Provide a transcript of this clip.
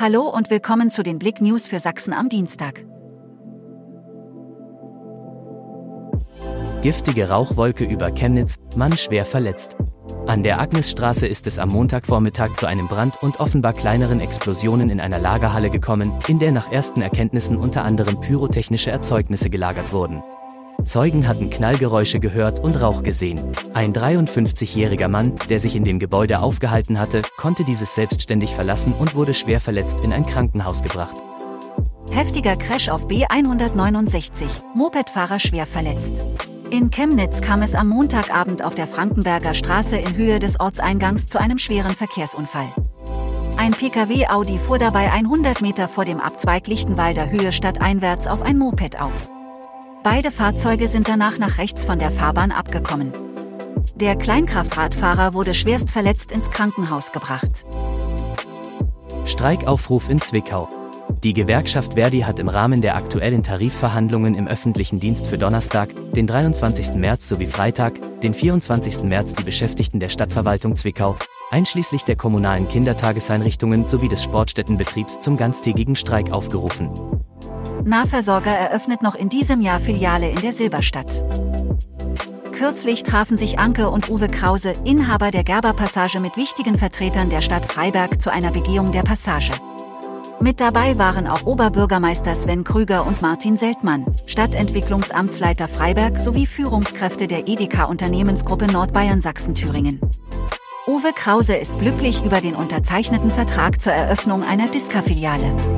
Hallo und willkommen zu den Blick News für Sachsen am Dienstag. Giftige Rauchwolke über Chemnitz, Mann schwer verletzt. An der Agnesstraße ist es am Montagvormittag zu einem Brand und offenbar kleineren Explosionen in einer Lagerhalle gekommen, in der nach ersten Erkenntnissen unter anderem pyrotechnische Erzeugnisse gelagert wurden. Zeugen hatten Knallgeräusche gehört und Rauch gesehen. Ein 53-jähriger Mann, der sich in dem Gebäude aufgehalten hatte, konnte dieses selbstständig verlassen und wurde schwer verletzt in ein Krankenhaus gebracht. Heftiger Crash auf B169, Mopedfahrer schwer verletzt. In Chemnitz kam es am Montagabend auf der Frankenberger Straße in Höhe des Ortseingangs zu einem schweren Verkehrsunfall. Ein Pkw-Audi fuhr dabei 100 Meter vor dem Abzweig Lichtenwalder Höhe stadteinwärts auf ein Moped auf. Beide Fahrzeuge sind danach nach rechts von der Fahrbahn abgekommen. Der Kleinkraftradfahrer wurde schwerst verletzt ins Krankenhaus gebracht. Streikaufruf in Zwickau. Die Gewerkschaft Verdi hat im Rahmen der aktuellen Tarifverhandlungen im öffentlichen Dienst für Donnerstag, den 23. März sowie Freitag, den 24. März die Beschäftigten der Stadtverwaltung Zwickau, einschließlich der kommunalen Kindertageseinrichtungen sowie des Sportstättenbetriebs zum ganztägigen Streik aufgerufen. Nahversorger eröffnet noch in diesem Jahr Filiale in der Silberstadt. Kürzlich trafen sich Anke und Uwe Krause, Inhaber der Gerberpassage mit wichtigen Vertretern der Stadt Freiberg zu einer Begehung der Passage. Mit dabei waren auch Oberbürgermeister Sven Krüger und Martin Seltmann, Stadtentwicklungsamtsleiter Freiberg sowie Führungskräfte der Edeka Unternehmensgruppe Nordbayern Sachsen-Thüringen. Uwe Krause ist glücklich über den unterzeichneten Vertrag zur Eröffnung einer Diska-Filiale.